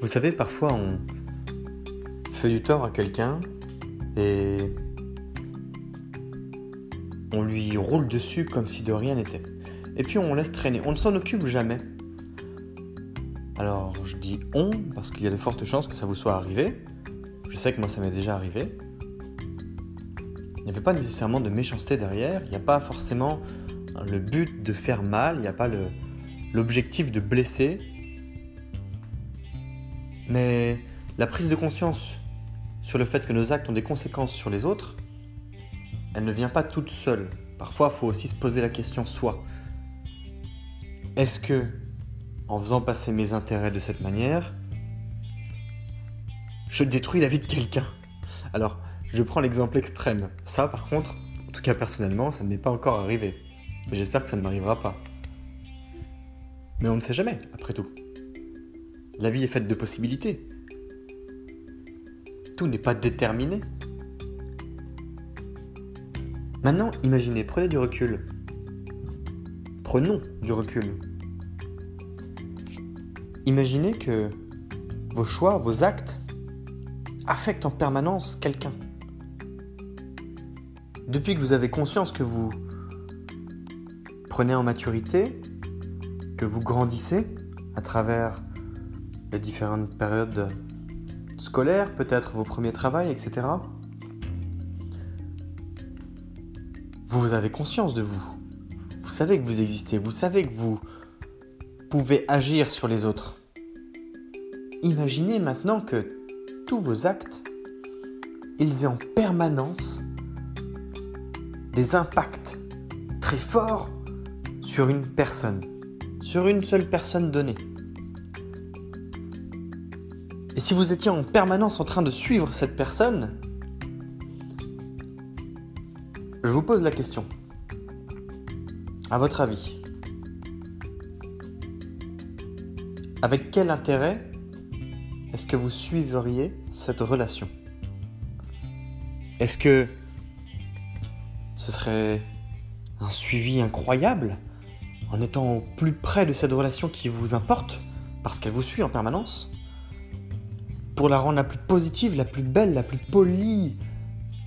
Vous savez, parfois on fait du tort à quelqu'un et on lui roule dessus comme si de rien n'était. Et puis on laisse traîner, on ne s'en occupe jamais. Alors je dis on parce qu'il y a de fortes chances que ça vous soit arrivé. Je sais que moi ça m'est déjà arrivé. Il n'y avait pas nécessairement de méchanceté derrière, il n'y a pas forcément le but de faire mal, il n'y a pas l'objectif de blesser, mais la prise de conscience sur le fait que nos actes ont des conséquences sur les autres, elle ne vient pas toute seule. Parfois, il faut aussi se poser la question soi. Est-ce que, en faisant passer mes intérêts de cette manière, je détruis la vie de quelqu'un? Alors, je prends l'exemple extrême. Ça, par contre, en tout cas personnellement, ça ne m'est pas encore arrivé. J'espère que ça ne m'arrivera pas. Mais on ne sait jamais, après tout. La vie est faite de possibilités. Tout n'est pas déterminé. Maintenant, imaginez, prenez du recul. Prenons du recul. Imaginez que vos choix, vos actes affectent en permanence quelqu'un. Depuis que vous avez conscience que vous prenez en maturité, que vous grandissez à travers les différentes périodes scolaires, peut-être vos premiers travails, etc. Vous avez conscience de vous. Vous savez que vous existez, vous savez que vous pouvez agir sur les autres. Imaginez maintenant que tous vos actes, ils aient en permanence des impacts très forts sur une personne, sur une seule personne donnée. Et si vous étiez en permanence en train de suivre cette personne, je vous pose la question. À votre avis, avec quel intérêt est-ce que vous suivriez cette relation? Est-ce que ce serait un suivi incroyable en étant au plus près de cette relation qui vous importe parce qu'elle vous suit en permanence? Pour la rendre la plus positive, la plus belle, la plus polie,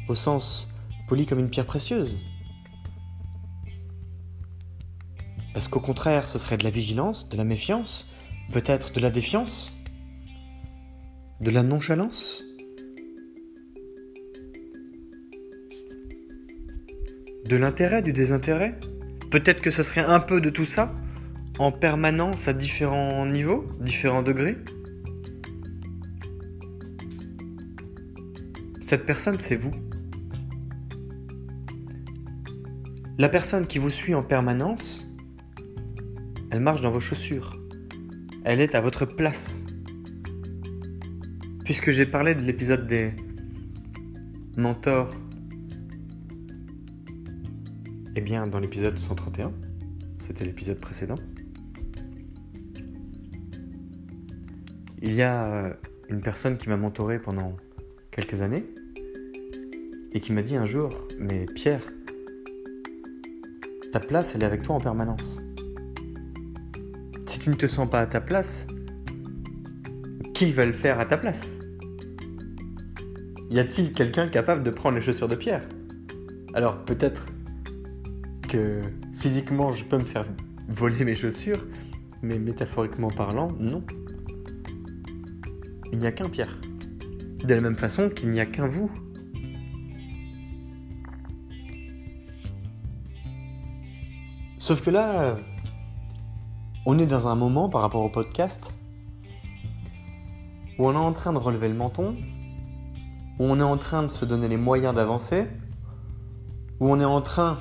au sens polie comme une pierre précieuse. Est-ce qu'au contraire, ce serait de la vigilance, de la méfiance, peut-être de la défiance, de la nonchalance. De l'intérêt, du désintérêt. Peut-être que ce serait un peu de tout ça, en permanence à différents niveaux, différents degrés Cette personne, c'est vous. La personne qui vous suit en permanence, elle marche dans vos chaussures. Elle est à votre place. Puisque j'ai parlé de l'épisode des mentors, eh bien dans l'épisode 131, c'était l'épisode précédent, il y a euh, une personne qui m'a mentoré pendant quelques années et qui m'a dit un jour, mais Pierre, ta place, elle est avec toi en permanence. Si tu ne te sens pas à ta place, qui va le faire à ta place? Y a-t-il quelqu'un capable de prendre les chaussures de Pierre? Alors peut-être que physiquement je peux me faire voler mes chaussures, mais métaphoriquement parlant, non. Il n'y a qu'un Pierre. De la même façon qu'il n'y a qu'un vous. Sauf que là, on est dans un moment par rapport au podcast où on est en train de relever le menton, où on est en train de se donner les moyens d'avancer, où on est en train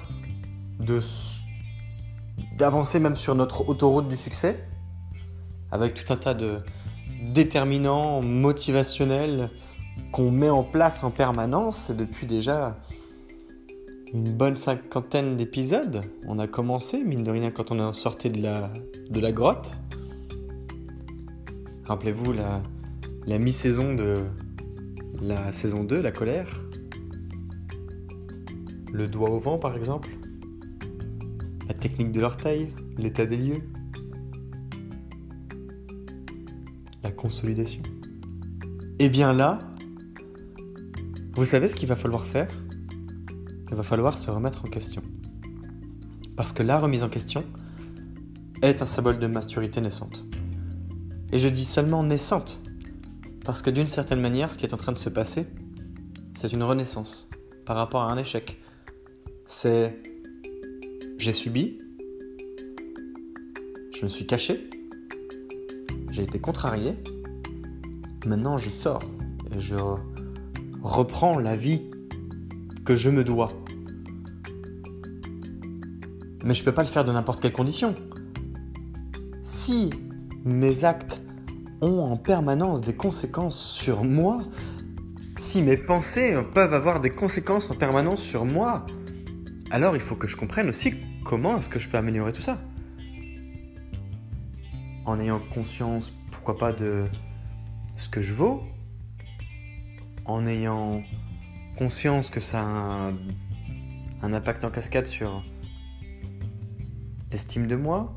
d'avancer même sur notre autoroute du succès, avec tout un tas de déterminants motivationnels qu'on met en place en permanence. Depuis déjà une bonne cinquantaine d'épisodes. On a commencé, mine de rien, quand on est sorti de la, grotte. Rappelez-vous la, la mi-saison de la saison 2, la colère. Le doigt au vent, par exemple. La technique de l'orteil, l'état des lieux. La consolidation. Et eh bien là, vous savez ce qu'il va falloir faire? Il va falloir se remettre en question. Parce que la remise en question est un symbole de maturité naissante. Et je dis seulement naissante, parce que d'une certaine manière, ce qui est en train de se passer, c'est une renaissance par rapport à un échec. C'est j'ai subi, je me suis caché, j'ai été contrarié, maintenant je sors et je reprends la vie que je me dois. Mais je peux pas le faire de n'importe quelle condition. Si mes actes ont en permanence des conséquences sur moi, si mes pensées peuvent avoir des conséquences en permanence sur moi, alors il faut que je comprenne aussi comment est-ce que je peux améliorer tout ça. En ayant conscience, pourquoi pas, de ce que je vaux, en ayant conscience que ça a un impact en cascade sur estime de moi,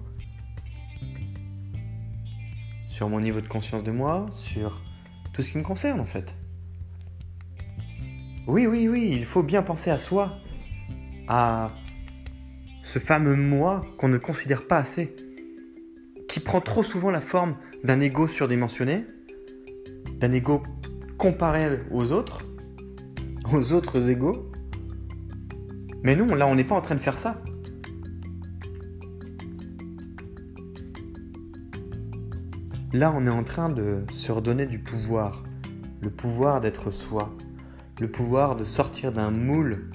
sur mon niveau de conscience de moi, sur tout ce qui me concerne en fait. Oui, oui, oui, il faut bien penser à soi, à ce fameux moi qu'on ne considère pas assez, qui prend trop souvent la forme d'un ego surdimensionné, d'un ego comparé aux autres, aux autres égaux. Mais non, là on n'est pas en train de faire ça. Là, on est en train de se redonner du pouvoir, le pouvoir d'être soi, le pouvoir de sortir d'un moule,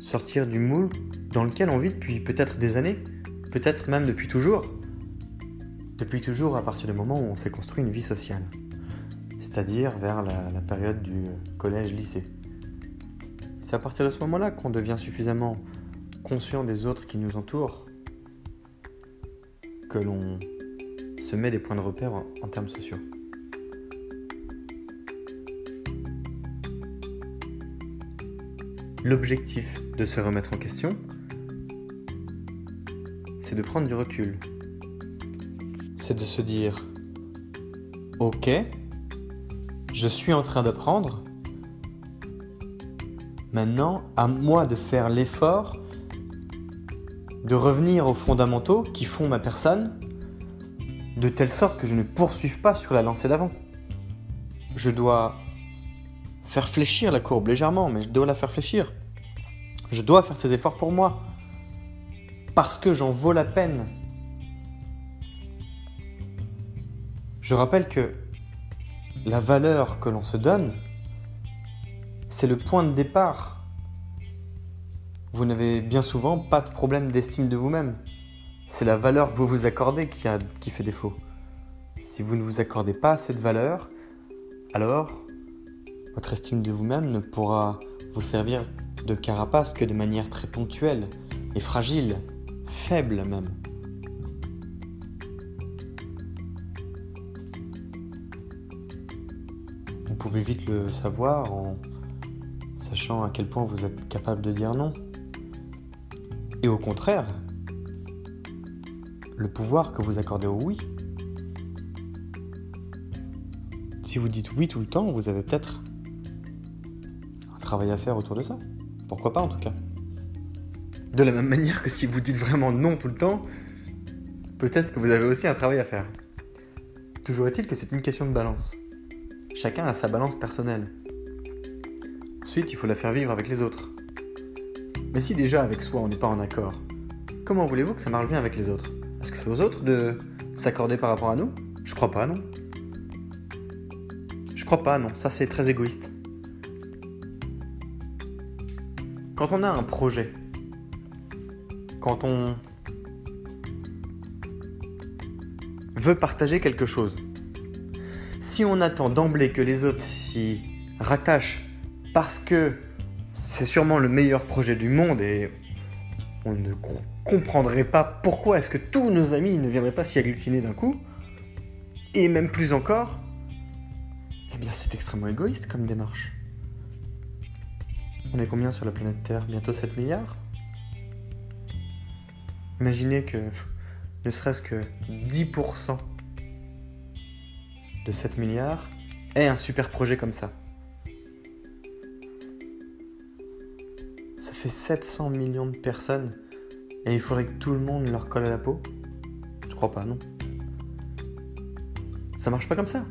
sortir du moule dans lequel on vit depuis peut-être des années, peut-être même depuis toujours. Depuis toujours à partir du moment où on s'est construit une vie sociale, c'est-à-dire vers la, période du collège-lycée. C'est à partir de ce moment-là qu'on devient suffisamment conscient des autres qui nous entourent, que l'on se met des points de repère en, termes sociaux. L'objectif de se remettre en question, c'est de prendre du recul. C'est de se dire, ok, je suis en train d'apprendre, maintenant à moi de faire l'effort de revenir aux fondamentaux qui font ma personne de telle sorte que je ne poursuive pas sur la lancée d'avant. Je dois faire fléchir la courbe légèrement, mais je dois la faire fléchir. Je dois faire ces efforts pour moi. Parce que j'en vaux la peine. Je rappelle que la valeur que l'on se donne c'est le point de départ. Vous n'avez bien souvent pas de problème d'estime de vous-même. C'est la valeur que vous vous accordez qui, qui fait défaut. Si vous ne vous accordez pas cette valeur, alors votre estime de vous-même ne pourra vous servir de carapace que de manière très ponctuelle et fragile, faible même. Vous pouvez vite le savoir en sachant à quel point vous êtes capable de dire non. Et au contraire, le pouvoir que vous accordez au oui. Si vous dites oui tout le temps, vous avez peut-être un travail à faire autour de ça. Pourquoi pas en tout cas. De la même manière que si vous dites vraiment non tout le temps, peut-être que vous avez aussi un travail à faire. Toujours est-il que c'est une question de balance. Chacun a sa balance personnelle. Ensuite, il faut la faire vivre avec les autres. Mais si déjà avec soi on n'est pas en accord, comment voulez-vous que ça marche bien avec les autres? Est-ce que c'est aux autres de s'accorder par rapport à nous? Je crois pas, non. Je crois pas, non. Ça c'est très égoïste. Quand on a un projet, quand on veut partager quelque chose, si on attend d'emblée que les autres s'y rattachent parce que c'est sûrement le meilleur projet du monde et on ne comprendrait pas pourquoi est-ce que tous nos amis ne viendraient pas s'y agglutiner d'un coup, et même plus encore, eh bien c'est extrêmement égoïste comme démarche. On est combien sur la planète Terre? Bientôt 7 milliards? Imaginez que ne serait-ce que 10% de 7 milliards ait un super projet comme ça. Ça fait 700 millions de personnes et il faudrait que tout le monde leur colle à la peau Je crois pas, non. Ça marche pas comme ça.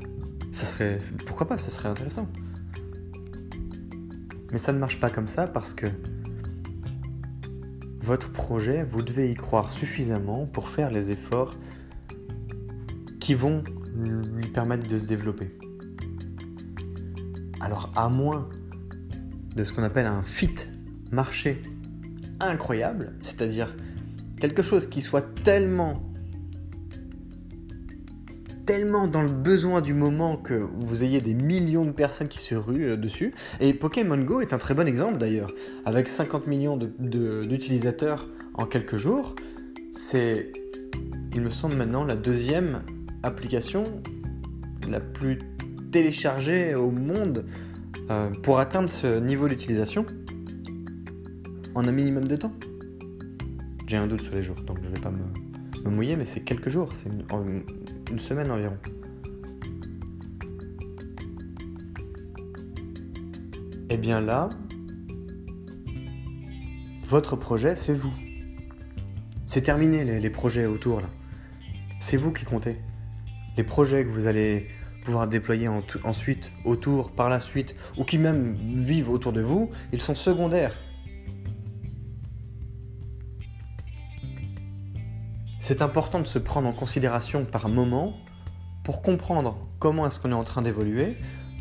Ça serait. Pourquoi pas Ça serait intéressant. Mais ça ne marche pas comme ça parce que votre projet, vous devez y croire suffisamment pour faire les efforts qui vont lui permettre de se développer. Alors à moins de ce qu'on appelle un fit marché incroyable, c'est-à-dire quelque chose qui soit tellement tellement dans le besoin du moment que vous ayez des millions de personnes qui se ruent euh, dessus. Et Pokémon Go est un très bon exemple d'ailleurs. Avec 50 millions d'utilisateurs en quelques jours, c'est, il me semble maintenant, la deuxième application la plus téléchargée au monde euh, pour atteindre ce niveau d'utilisation en un minimum de temps. J'ai un doute sur les jours, donc je ne vais pas me, mouiller, mais c'est quelques jours, c'est une, semaine environ. Et eh bien là, votre projet, c'est vous. C'est terminé les, projets autour là. C'est vous qui comptez. Les projets que vous allez pouvoir déployer en ensuite, autour, par la suite, ou qui même vivent autour de vous, ils sont secondaires. C'est important de se prendre en considération par moment pour comprendre comment est-ce qu'on est en train d'évoluer,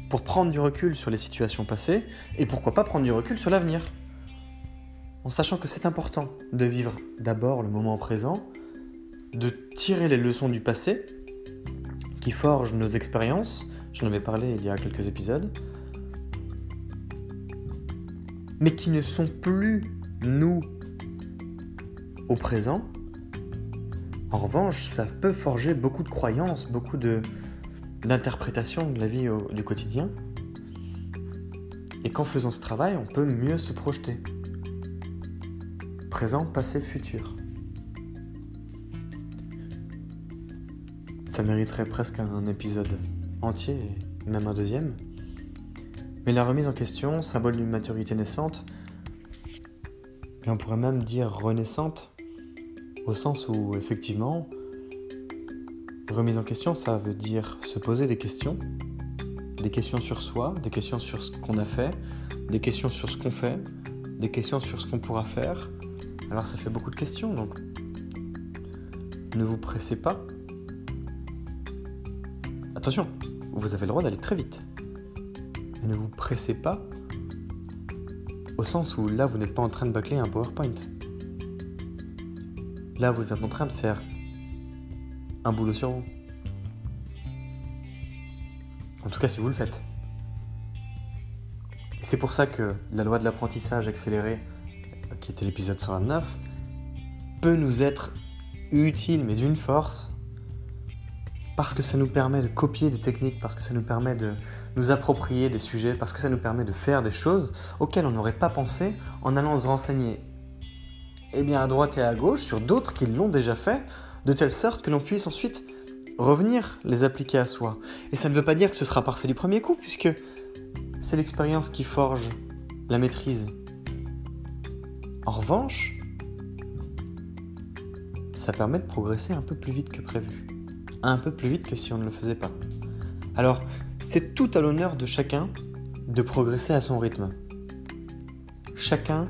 pour prendre du recul sur les situations passées et pourquoi pas prendre du recul sur l'avenir. En sachant que c'est important de vivre d'abord le moment présent, de tirer les leçons du passé qui forgent nos expériences, j'en avais parlé il y a quelques épisodes, mais qui ne sont plus nous au présent, en revanche, ça peut forger beaucoup de croyances, beaucoup de, d'interprétations de la vie du quotidien. Et qu'en faisant ce travail, on peut mieux se projeter. Présent, passé, futur. Ça mériterait presque un épisode entier, même un deuxième. Mais la remise en question, symbole d'une maturité naissante, et on pourrait même dire renaissante, au sens où, effectivement, remise en question, ça veut dire se poser des questions, des questions sur soi, des questions sur ce qu'on a fait, des questions sur ce qu'on fait, des questions sur ce qu'on pourra faire. Alors ça fait beaucoup de questions, donc ne vous pressez pas. Attention, vous avez le droit d'aller très vite. Mais ne vous pressez pas Au sens où là, vous n'êtes pas en train de bâcler un PowerPoint. Là, vous êtes en train de faire un boulot sur vous. En tout cas, si vous le faites. C'est pour ça que la loi de l'apprentissage accéléré, qui était l'épisode 129, peut nous être utile, mais d'une force, parce que ça nous permet de copier des techniques, parce que ça nous permet de nous approprier des sujets, parce que ça nous permet de faire des choses auxquelles on n'aurait pas pensé en allant se renseigner eh bien, à droite et à gauche sur d'autres qui l'ont déjà fait, de telle sorte que l'on puisse ensuite revenir les appliquer à soi. Et ça ne veut pas dire que ce sera parfait du premier coup, puisque c'est l'expérience qui forge la maîtrise. En revanche, ça permet de progresser un peu plus vite que prévu. Un peu plus vite que si on ne le faisait pas. Alors, c'est tout à l'honneur de chacun de progresser à son rythme. Chacun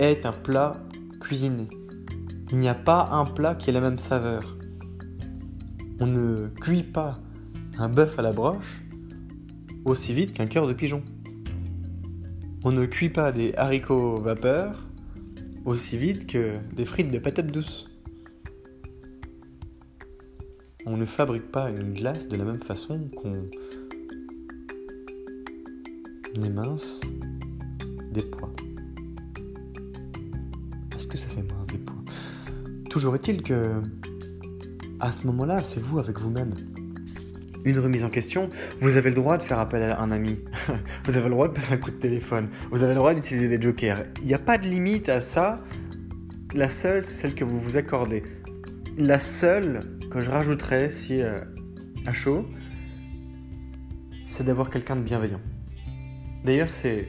est un plat cuisiné. Il n'y a pas un plat qui ait la même saveur. On ne cuit pas un bœuf à la broche aussi vite qu'un cœur de pigeon. On ne cuit pas des haricots vapeur aussi vite que des frites de patates douces. On ne fabrique pas une glace de la même façon qu'on émince des pois. Toujours est-il que à ce moment-là, c'est vous avec vous-même. Une remise en question, vous avez le droit de faire appel à un ami. vous avez le droit de passer un coup de téléphone. Vous avez le droit d'utiliser des jokers. Il n'y a pas de limite à ça. La seule, c'est celle que vous vous accordez. La seule que je rajouterais, si euh, à chaud, c'est d'avoir quelqu'un de bienveillant. D'ailleurs, c'est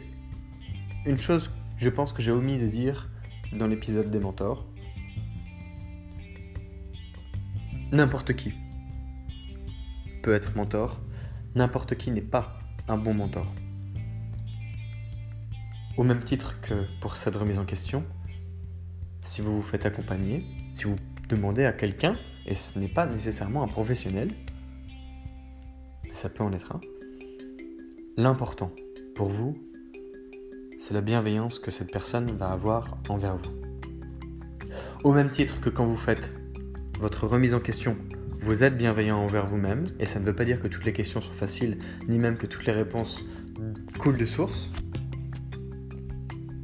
une chose, je pense que j'ai omis de dire dans l'épisode des mentors. N'importe qui peut être mentor, n'importe qui n'est pas un bon mentor. Au même titre que pour cette remise en question, si vous vous faites accompagner, si vous demandez à quelqu'un, et ce n'est pas nécessairement un professionnel, mais ça peut en être un, l'important pour vous, c'est la bienveillance que cette personne va avoir envers vous. Au même titre que quand vous faites votre remise en question, vous êtes bienveillant envers vous-même, et ça ne veut pas dire que toutes les questions sont faciles, ni même que toutes les réponses coulent de source.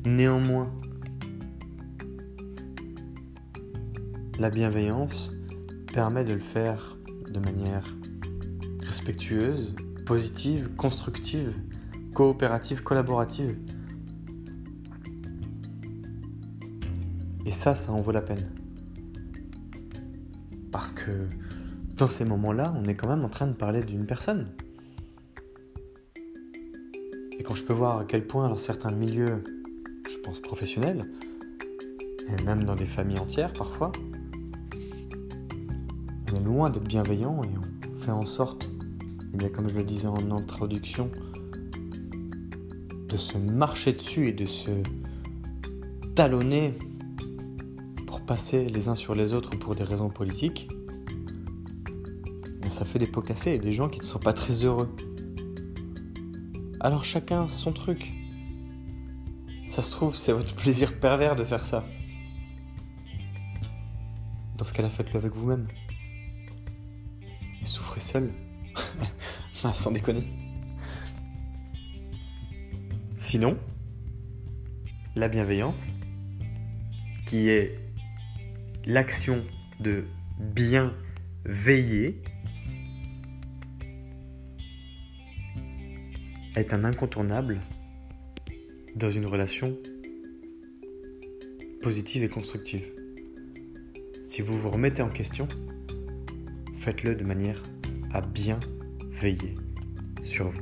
Néanmoins, la bienveillance permet de le faire de manière respectueuse, positive, constructive, coopérative, collaborative. Et ça, ça en vaut la peine. Parce que dans ces moments-là, on est quand même en train de parler d'une personne. Et quand je peux voir à quel point dans certains milieux, je pense professionnels, et même dans des familles entières parfois, on est loin d'être bienveillant et on fait en sorte, et bien comme je le disais en introduction, de se marcher dessus et de se talonner passer les uns sur les autres pour des raisons politiques, ça fait des pots cassés et des gens qui ne sont pas très heureux. Alors chacun son truc. Ça se trouve, c'est votre plaisir pervers de faire ça. Dans ce cas-là, faites-le avec vous-même. Et souffrez seul. Ah, sans déconner. Sinon, la bienveillance, qui est l'action de bien veiller, est un incontournable dans une relation positive et constructive. Si vous vous remettez en question, faites-le de manière à bien veiller sur vous.